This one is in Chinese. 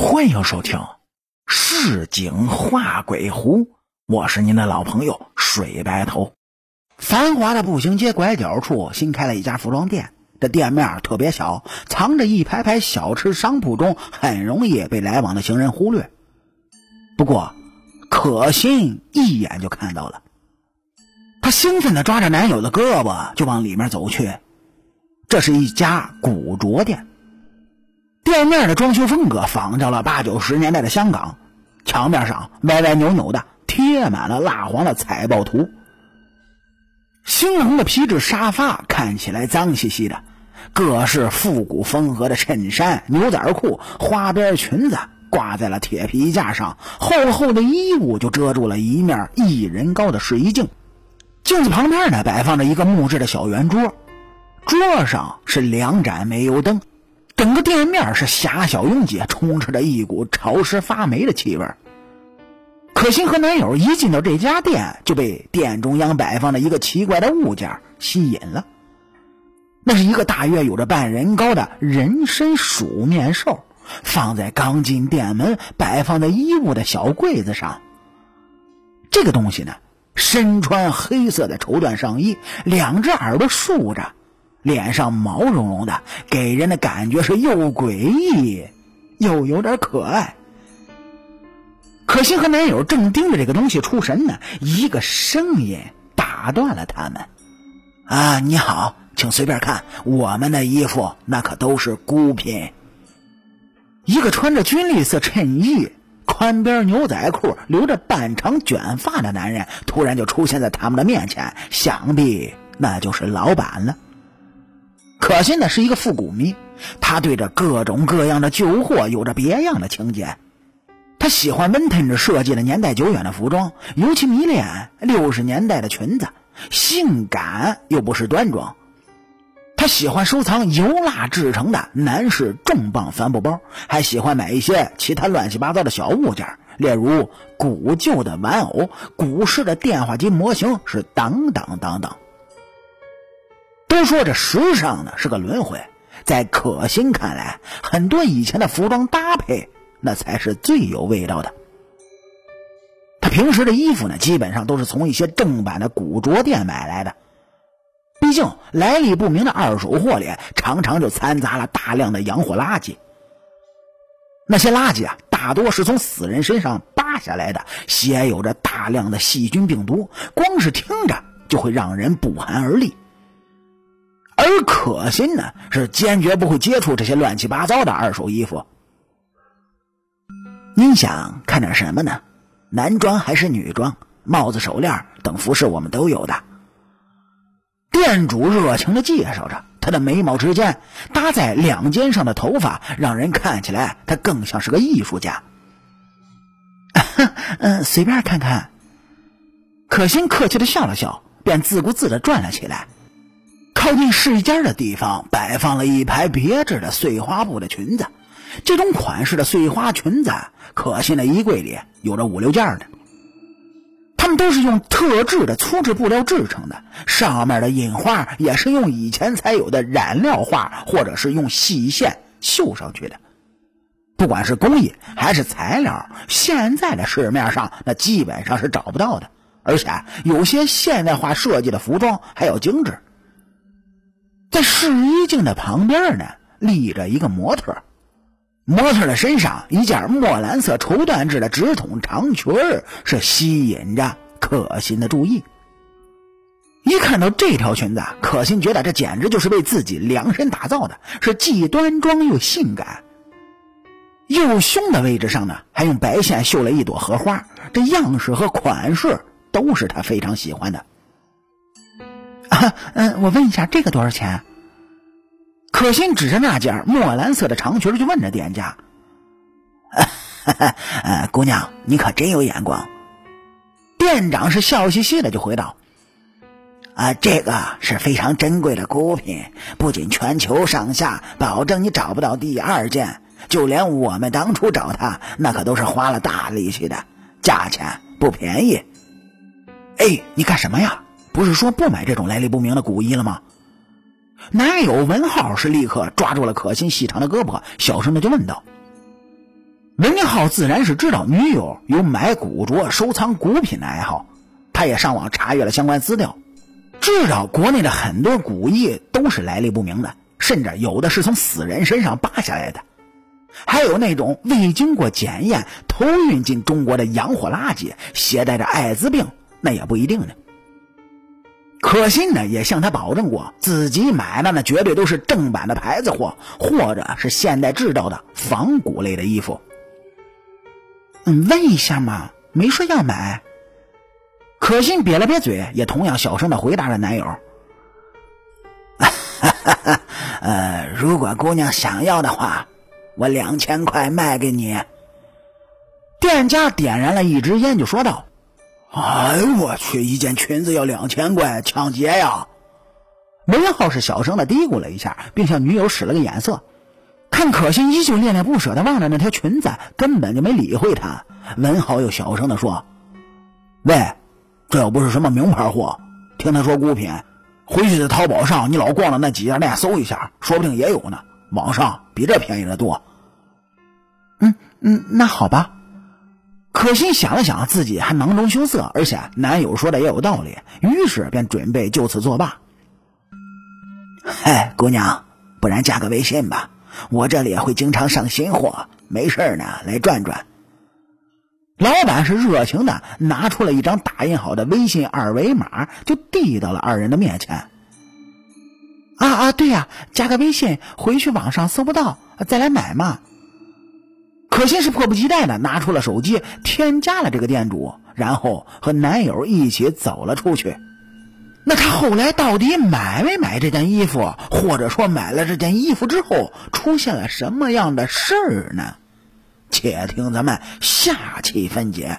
欢迎收听《市井画鬼狐》，我是您的老朋友水白头。繁华的步行街拐角处新开了一家服装店，这店面特别小，藏着一排排小吃商铺中，很容易被来往的行人忽略。不过，可心一眼就看到了，她兴奋地抓着男友的胳膊就往里面走去。这是一家古着店。店面的装修风格仿照了八九十年代的香港，墙面上歪歪扭扭的贴满了蜡黄的彩报图。猩红的皮质沙发看起来脏兮兮的，各式复古风格的衬衫、牛仔裤、花边裙子挂在了铁皮架上，厚厚的衣物就遮住了一面一人高的试衣镜。镜子旁边呢，摆放着一个木质的小圆桌，桌上是两盏煤油灯。整个店面是狭小拥挤，充斥着一股潮湿发霉的气味。可心和男友一进到这家店，就被店中央摆放的一个奇怪的物件吸引了。那是一个大约有着半人高的人参鼠面兽，放在刚进店门摆放在衣物的小柜子上。这个东西呢，身穿黑色的绸缎上衣，两只耳朵竖着。脸上毛茸茸的，给人的感觉是又诡异又有点可爱。可心和男友正盯着这个东西出神呢，一个声音打断了他们：“啊，你好，请随便看，我们的衣服那可都是孤品。”一个穿着军绿色衬衣、宽边牛仔裤、留着半长卷发的男人突然就出现在他们的面前，想必那就是老板了。可心呢是一个复古迷，他对着各种各样的旧货有着别样的情节。他喜欢 vintage 设计的年代久远的服装，尤其迷恋六十年代的裙子，性感又不失端庄。他喜欢收藏油蜡制成的男士重磅帆布包，还喜欢买一些其他乱七八糟的小物件，例如古旧的玩偶、古式的电话机模型，是等等等等。都说这时尚呢是个轮回，在可心看来，很多以前的服装搭配那才是最有味道的。他平时的衣服呢，基本上都是从一些正版的古着店买来的，毕竟来历不明的二手货里常常就掺杂了大量的洋货垃圾。那些垃圾啊，大多是从死人身上扒下来的，携有着大量的细菌病毒，光是听着就会让人不寒而栗。而可心呢，是坚决不会接触这些乱七八糟的二手衣服。您想看点什么呢？男装还是女装？帽子、手链等服饰我们都有的。店主热情的介绍着，他的眉毛之间搭在两肩上的头发，让人看起来他更像是个艺术家。嗯，随便看看。可心客气的笑了笑，便自顾自的转了起来。靠近试衣间的地方摆放了一排别致的碎花布的裙子，这种款式的碎花裙子，可心的衣柜里有着五六件的。它们都是用特制的粗制布料制成的，上面的印花也是用以前才有的染料画，或者是用细线绣上去的。不管是工艺还是材料，现在的市面上那基本上是找不到的，而且有些现代化设计的服装还要精致。在试衣镜的旁边呢，立着一个模特。模特的身上一件墨蓝色绸缎制的直筒长裙是吸引着可心的注意。一看到这条裙子，可心觉得这简直就是为自己量身打造的，是既端庄又性感。右胸的位置上呢，还用白线绣了一朵荷花，这样式和款式都是他非常喜欢的。嗯，我问一下，这个多少钱？可心指着那件墨蓝色的长裙就问着店家：“ 呃，姑娘，你可真有眼光。”店长是笑嘻嘻的就回道：“啊，这个是非常珍贵的孤品，不仅全球上下保证你找不到第二件，就连我们当初找它，那可都是花了大力气的，价钱不便宜。”哎，你干什么呀？不是说不买这种来历不明的古衣了吗？男友文浩是立刻抓住了可心细长的胳膊，小声的就问道：“文浩自然是知道女友有买古着、收藏古品的爱好，他也上网查阅了相关资料，知道国内的很多古艺都是来历不明的，甚至有的是从死人身上扒下来的，还有那种未经过检验偷运进中国的洋货垃圾，携带着艾滋病，那也不一定呢。可心呢也向他保证过，自己买的那绝对都是正版的牌子货，或者是现代制造的仿古类的衣服。嗯，问一下嘛，没说要买。可心瘪了瘪嘴，也同样小声的回答了男友：“哈 哈呃，如果姑娘想要的话，我两千块卖给你。”店家点燃了一支烟，就说道。哎呦我去！一件裙子要两千块，抢劫呀！文浩是小声的嘀咕了一下，并向女友使了个眼色。看可心依旧恋恋不舍的望着那条裙子，根本就没理会他。文浩又小声的说：“喂，这又不是什么名牌货，听他说孤品，回去在淘宝上你老逛的那几家店搜一下，说不定也有呢。网上比这便宜的多。”嗯嗯，那好吧。可心想了想，自己还囊中羞涩，而且男友说的也有道理，于是便准备就此作罢。嗨，姑娘，不然加个微信吧，我这里会经常上新货，没事呢来转转。老板是热情的，拿出了一张打印好的微信二维码，就递到了二人的面前。啊啊，对呀，加个微信，回去网上搜不到，再来买嘛。可心是迫不及待的拿出了手机，添加了这个店主，然后和男友一起走了出去。那她后来到底买没买这件衣服，或者说买了这件衣服之后出现了什么样的事儿呢？且听咱们下期分解。